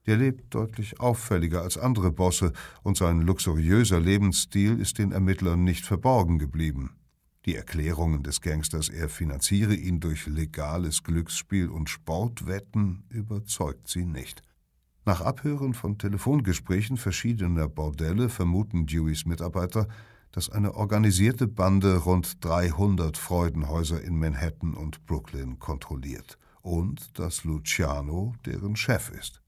Der lebt deutlich auffälliger als andere Bosse und sein luxuriöser Lebensstil ist den Ermittlern nicht verborgen geblieben. Die Erklärungen des Gangsters, er finanziere ihn durch legales Glücksspiel und Sportwetten, überzeugt sie nicht. Nach Abhören von Telefongesprächen verschiedener Bordelle vermuten Deweys Mitarbeiter, dass eine organisierte Bande rund 300 Freudenhäuser in Manhattan und Brooklyn kontrolliert und dass Luciano deren Chef ist.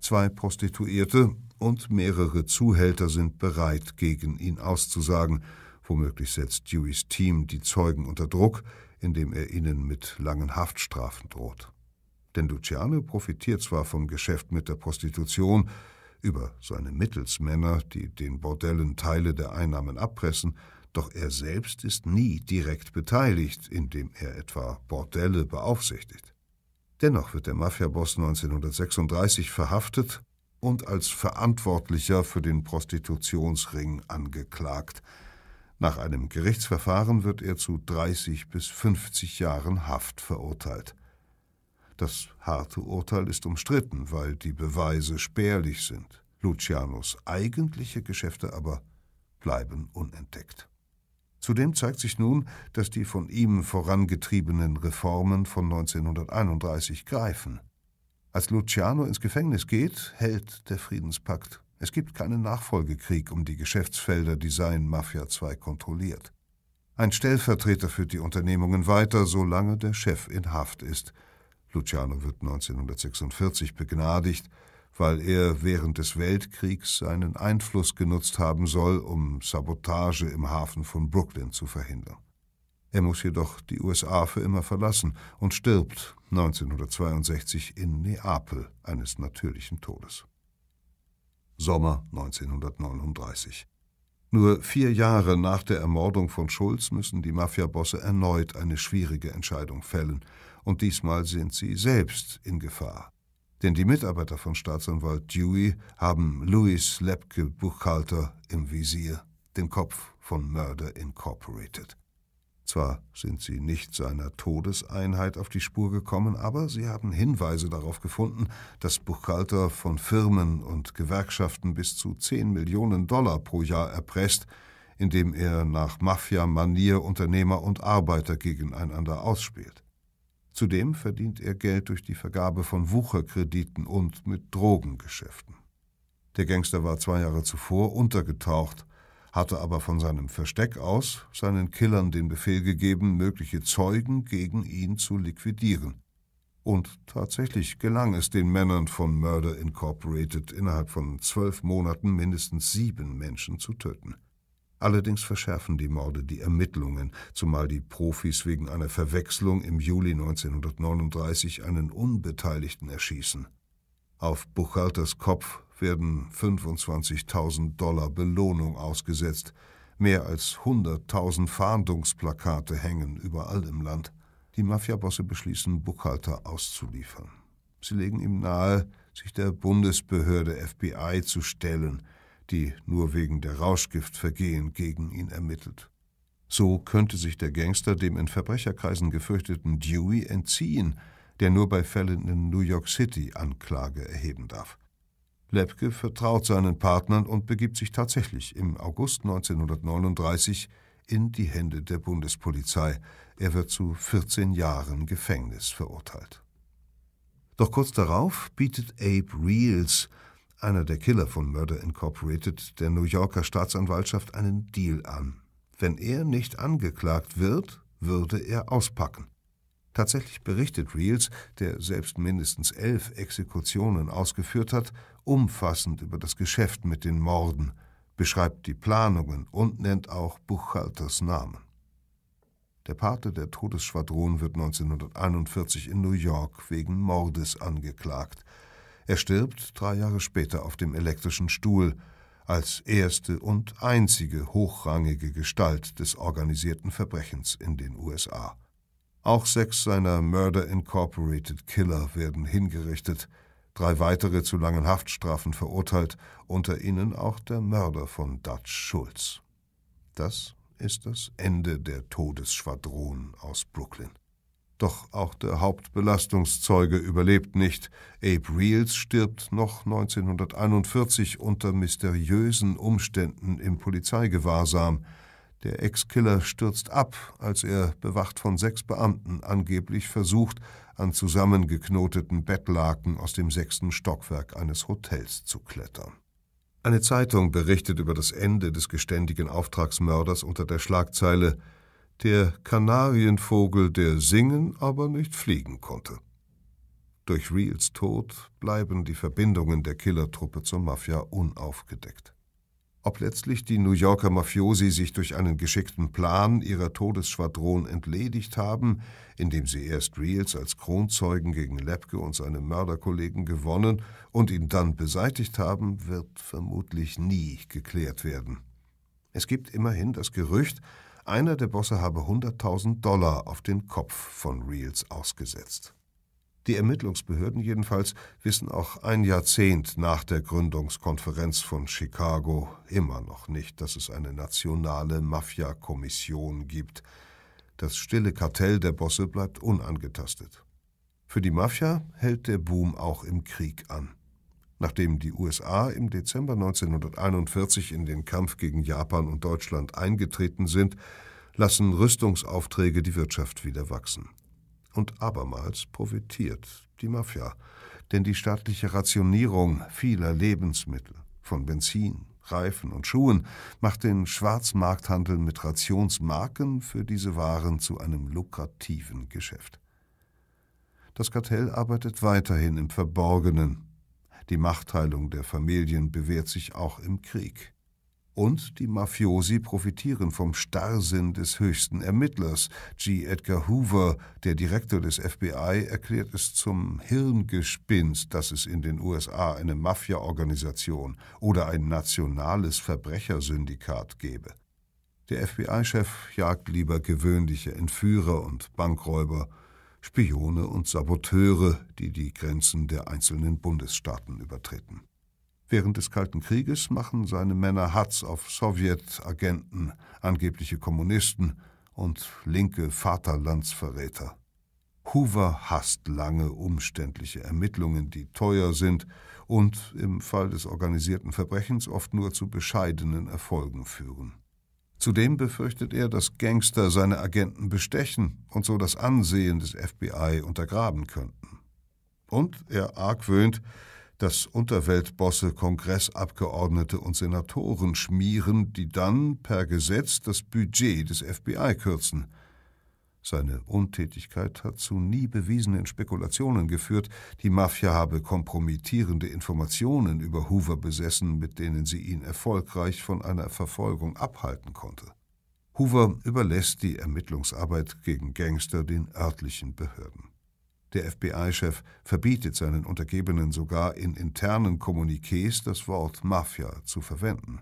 zwei Prostituierte und mehrere Zuhälter sind bereit, gegen ihn auszusagen. Womöglich setzt Deweys Team die Zeugen unter Druck, indem er ihnen mit langen Haftstrafen droht. Denn Luciano profitiert zwar vom Geschäft mit der Prostitution, über seine Mittelsmänner, die den Bordellen Teile der Einnahmen abpressen, doch er selbst ist nie direkt beteiligt, indem er etwa Bordelle beaufsichtigt. Dennoch wird der Mafiaboss 1936 verhaftet und als Verantwortlicher für den Prostitutionsring angeklagt. Nach einem Gerichtsverfahren wird er zu 30 bis 50 Jahren Haft verurteilt. Das harte Urteil ist umstritten, weil die Beweise spärlich sind. Lucianos eigentliche Geschäfte aber bleiben unentdeckt. Zudem zeigt sich nun, dass die von ihm vorangetriebenen Reformen von 1931 greifen. Als Luciano ins Gefängnis geht, hält der Friedenspakt. Es gibt keinen Nachfolgekrieg um die Geschäftsfelder, die sein Mafia II kontrolliert. Ein Stellvertreter führt die Unternehmungen weiter, solange der Chef in Haft ist – Luciano wird 1946 begnadigt, weil er während des Weltkriegs seinen Einfluss genutzt haben soll, um Sabotage im Hafen von Brooklyn zu verhindern. Er muss jedoch die USA für immer verlassen und stirbt 1962 in Neapel eines natürlichen Todes. Sommer 1939. Nur vier Jahre nach der Ermordung von Schulz müssen die Mafiabosse erneut eine schwierige Entscheidung fällen – und diesmal sind sie selbst in Gefahr. Denn die Mitarbeiter von Staatsanwalt Dewey haben Louis Lepke Buchhalter im Visier, den Kopf von Murder Incorporated. Zwar sind sie nicht seiner Todeseinheit auf die Spur gekommen, aber sie haben Hinweise darauf gefunden, dass Buchhalter von Firmen und Gewerkschaften bis zu 10 Millionen Dollar pro Jahr erpresst, indem er nach Mafia-Manier Unternehmer und Arbeiter gegeneinander ausspielt. Zudem verdient er Geld durch die Vergabe von Wucherkrediten und mit Drogengeschäften. Der Gangster war zwei Jahre zuvor untergetaucht, hatte aber von seinem Versteck aus seinen Killern den Befehl gegeben, mögliche Zeugen gegen ihn zu liquidieren. Und tatsächlich gelang es den Männern von Murder Incorporated innerhalb von zwölf Monaten mindestens sieben Menschen zu töten. Allerdings verschärfen die Morde die Ermittlungen, zumal die Profis wegen einer Verwechslung im Juli 1939 einen Unbeteiligten erschießen. Auf Buchhalters Kopf werden 25.000 Dollar Belohnung ausgesetzt. Mehr als 100.000 Fahndungsplakate hängen überall im Land. Die Mafiabosse beschließen, Buchhalter auszuliefern. Sie legen ihm nahe, sich der Bundesbehörde FBI zu stellen – die nur wegen der Rauschgiftvergehen gegen ihn ermittelt. So könnte sich der Gangster dem in Verbrecherkreisen gefürchteten Dewey entziehen, der nur bei Fällen in New York City Anklage erheben darf. Lepke vertraut seinen Partnern und begibt sich tatsächlich im August 1939 in die Hände der Bundespolizei. Er wird zu 14 Jahren Gefängnis verurteilt. Doch kurz darauf bietet Abe Reels einer der Killer von Murder Incorporated, der New Yorker Staatsanwaltschaft einen Deal an. Wenn er nicht angeklagt wird, würde er auspacken. Tatsächlich berichtet Reels, der selbst mindestens elf Exekutionen ausgeführt hat, umfassend über das Geschäft mit den Morden, beschreibt die Planungen und nennt auch Buchhalters Namen. Der Pate der Todesschwadron wird 1941 in New York wegen Mordes angeklagt. Er stirbt drei Jahre später auf dem elektrischen Stuhl als erste und einzige hochrangige Gestalt des organisierten Verbrechens in den USA. Auch sechs seiner Murder Incorporated Killer werden hingerichtet, drei weitere zu langen Haftstrafen verurteilt, unter ihnen auch der Mörder von Dutch Schulz. Das ist das Ende der Todesschwadron aus Brooklyn. Doch auch der Hauptbelastungszeuge überlebt nicht. Abe Reels stirbt noch 1941 unter mysteriösen Umständen im Polizeigewahrsam. Der Ex-Killer stürzt ab, als er, bewacht von sechs Beamten, angeblich versucht, an zusammengeknoteten Bettlaken aus dem sechsten Stockwerk eines Hotels zu klettern. Eine Zeitung berichtet über das Ende des geständigen Auftragsmörders unter der Schlagzeile der Kanarienvogel, der singen, aber nicht fliegen konnte. Durch Reals Tod bleiben die Verbindungen der Killertruppe zur Mafia unaufgedeckt. Ob letztlich die New Yorker Mafiosi sich durch einen geschickten Plan ihrer Todesschwadron entledigt haben, indem sie erst Reels als Kronzeugen gegen Lepke und seine Mörderkollegen gewonnen und ihn dann beseitigt haben, wird vermutlich nie geklärt werden. Es gibt immerhin das Gerücht, einer der Bosse habe 100.000 Dollar auf den Kopf von Reels ausgesetzt. Die Ermittlungsbehörden jedenfalls wissen auch ein Jahrzehnt nach der Gründungskonferenz von Chicago immer noch nicht, dass es eine nationale Mafia-Kommission gibt. Das stille Kartell der Bosse bleibt unangetastet. Für die Mafia hält der Boom auch im Krieg an. Nachdem die USA im Dezember 1941 in den Kampf gegen Japan und Deutschland eingetreten sind, lassen Rüstungsaufträge die Wirtschaft wieder wachsen. Und abermals profitiert die Mafia, denn die staatliche Rationierung vieler Lebensmittel, von Benzin, Reifen und Schuhen, macht den Schwarzmarkthandel mit Rationsmarken für diese Waren zu einem lukrativen Geschäft. Das Kartell arbeitet weiterhin im Verborgenen. Die Machtteilung der Familien bewährt sich auch im Krieg. Und die Mafiosi profitieren vom Starrsinn des höchsten Ermittlers. G. Edgar Hoover, der Direktor des FBI, erklärt es zum Hirngespinst, dass es in den USA eine Mafia-Organisation oder ein nationales Verbrechersyndikat gebe. Der FBI-Chef jagt lieber gewöhnliche Entführer und Bankräuber, Spione und Saboteure, die die Grenzen der einzelnen Bundesstaaten übertreten. Während des Kalten Krieges machen seine Männer Hatz auf Sowjetagenten, angebliche Kommunisten und linke Vaterlandsverräter. Hoover hasst lange, umständliche Ermittlungen, die teuer sind und im Fall des organisierten Verbrechens oft nur zu bescheidenen Erfolgen führen. Zudem befürchtet er, dass Gangster seine Agenten bestechen und so das Ansehen des FBI untergraben könnten. Und er argwöhnt, dass Unterweltbosse Kongressabgeordnete und Senatoren schmieren, die dann per Gesetz das Budget des FBI kürzen. Seine Untätigkeit hat zu nie bewiesenen Spekulationen geführt, die Mafia habe kompromittierende Informationen über Hoover besessen, mit denen sie ihn erfolgreich von einer Verfolgung abhalten konnte. Hoover überlässt die Ermittlungsarbeit gegen Gangster den örtlichen Behörden. Der FBI-Chef verbietet seinen Untergebenen sogar in internen Kommuniqués das Wort Mafia zu verwenden.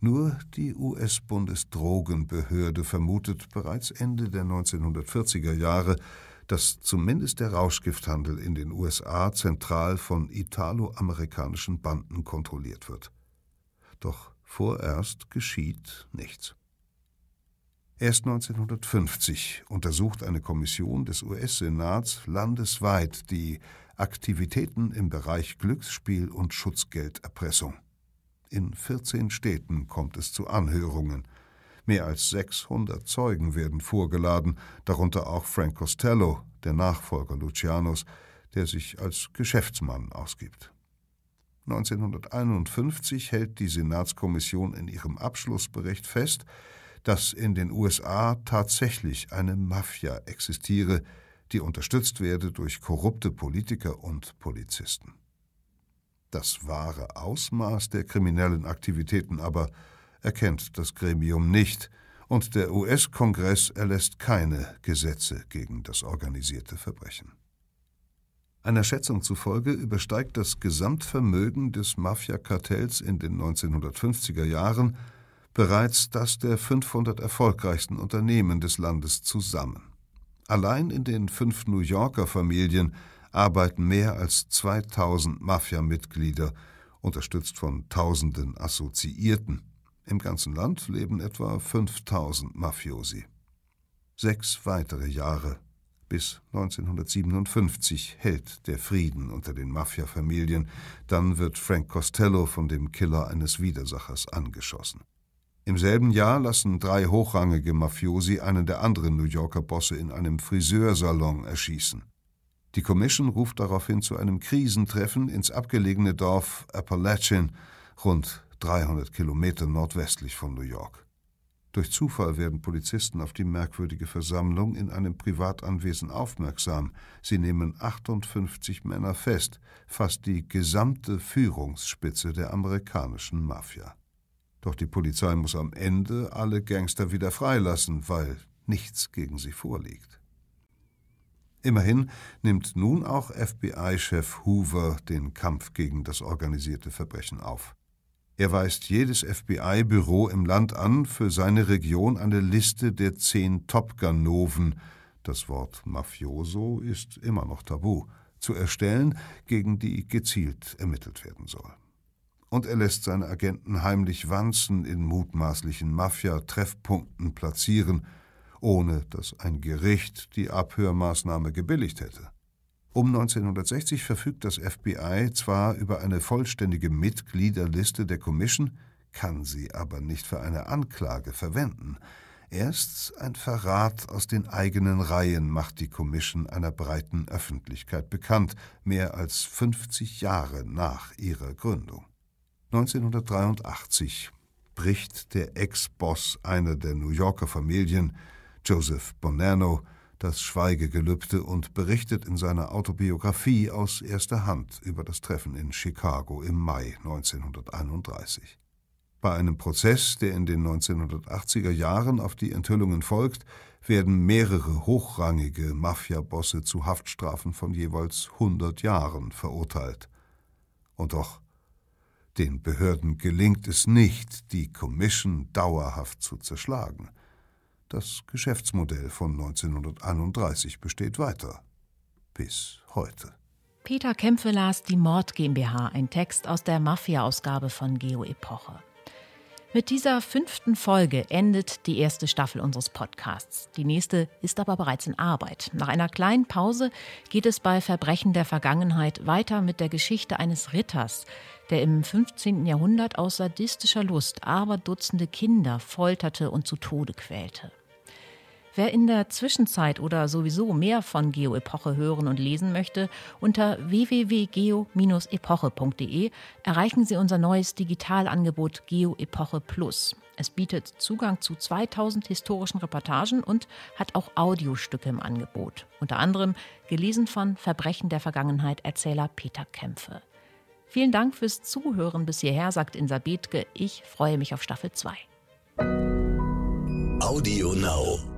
Nur die US-Bundesdrogenbehörde vermutet bereits Ende der 1940er Jahre, dass zumindest der Rauschgifthandel in den USA zentral von italoamerikanischen Banden kontrolliert wird. Doch vorerst geschieht nichts. Erst 1950 untersucht eine Kommission des US-Senats landesweit die Aktivitäten im Bereich Glücksspiel und Schutzgelderpressung. In 14 Städten kommt es zu Anhörungen. Mehr als 600 Zeugen werden vorgeladen, darunter auch Frank Costello, der Nachfolger Lucianos, der sich als Geschäftsmann ausgibt. 1951 hält die Senatskommission in ihrem Abschlussbericht fest, dass in den USA tatsächlich eine Mafia existiere, die unterstützt werde durch korrupte Politiker und Polizisten. Das wahre Ausmaß der kriminellen Aktivitäten aber erkennt das Gremium nicht, und der US-Kongress erlässt keine Gesetze gegen das organisierte Verbrechen. Einer Schätzung zufolge übersteigt das Gesamtvermögen des Mafia-Kartells in den 1950er Jahren bereits das der 500 erfolgreichsten Unternehmen des Landes zusammen. Allein in den fünf New Yorker Familien arbeiten mehr als 2000 Mafia-Mitglieder, unterstützt von tausenden Assoziierten. Im ganzen Land leben etwa 5000 Mafiosi. Sechs weitere Jahre bis 1957 hält der Frieden unter den Mafia-Familien. Dann wird Frank Costello von dem Killer eines Widersachers angeschossen. Im selben Jahr lassen drei hochrangige Mafiosi einen der anderen New Yorker Bosse in einem Friseursalon erschießen. Die Commission ruft daraufhin zu einem Krisentreffen ins abgelegene Dorf Appalachian, rund 300 Kilometer nordwestlich von New York. Durch Zufall werden Polizisten auf die merkwürdige Versammlung in einem Privatanwesen aufmerksam. Sie nehmen 58 Männer fest, fast die gesamte Führungsspitze der amerikanischen Mafia. Doch die Polizei muss am Ende alle Gangster wieder freilassen, weil nichts gegen sie vorliegt. Immerhin nimmt nun auch FBI-Chef Hoover den Kampf gegen das organisierte Verbrechen auf. Er weist jedes FBI-Büro im Land an, für seine Region eine Liste der zehn Top-Ganoven das Wort Mafioso ist immer noch tabu zu erstellen, gegen die gezielt ermittelt werden soll. Und er lässt seine Agenten heimlich Wanzen in mutmaßlichen Mafia-Treffpunkten platzieren, ohne dass ein Gericht die Abhörmaßnahme gebilligt hätte. Um 1960 verfügt das FBI zwar über eine vollständige Mitgliederliste der Commission, kann sie aber nicht für eine Anklage verwenden. Erst ein Verrat aus den eigenen Reihen macht die Commission einer breiten Öffentlichkeit bekannt, mehr als 50 Jahre nach ihrer Gründung. 1983 bricht der Ex-Boss einer der New Yorker Familien, Joseph Bonanno, das Schweigegelübde und berichtet in seiner Autobiografie aus erster Hand über das Treffen in Chicago im Mai 1931. Bei einem Prozess, der in den 1980er Jahren auf die Enthüllungen folgt, werden mehrere hochrangige Mafiabosse zu Haftstrafen von jeweils 100 Jahren verurteilt. Und doch, den Behörden gelingt es nicht, die Commission dauerhaft zu zerschlagen. Das Geschäftsmodell von 1931 besteht weiter. Bis heute. Peter Kämpfe las Die Mord GmbH, ein Text aus der Mafia-Ausgabe von Geo Epoche. Mit dieser fünften Folge endet die erste Staffel unseres Podcasts. Die nächste ist aber bereits in Arbeit. Nach einer kleinen Pause geht es bei Verbrechen der Vergangenheit weiter mit der Geschichte eines Ritters, der im 15. Jahrhundert aus sadistischer Lust aber Dutzende Kinder folterte und zu Tode quälte. Wer in der Zwischenzeit oder sowieso mehr von Geo-Epoche hören und lesen möchte, unter www.geo-epoche.de erreichen Sie unser neues Digitalangebot Geo-Epoche Plus. Es bietet Zugang zu 2000 historischen Reportagen und hat auch Audiostücke im Angebot. Unter anderem gelesen von Verbrechen der Vergangenheit Erzähler Peter Kämpfe. Vielen Dank fürs Zuhören bis hierher, sagt Insa Bethke. Ich freue mich auf Staffel 2. Audio Now.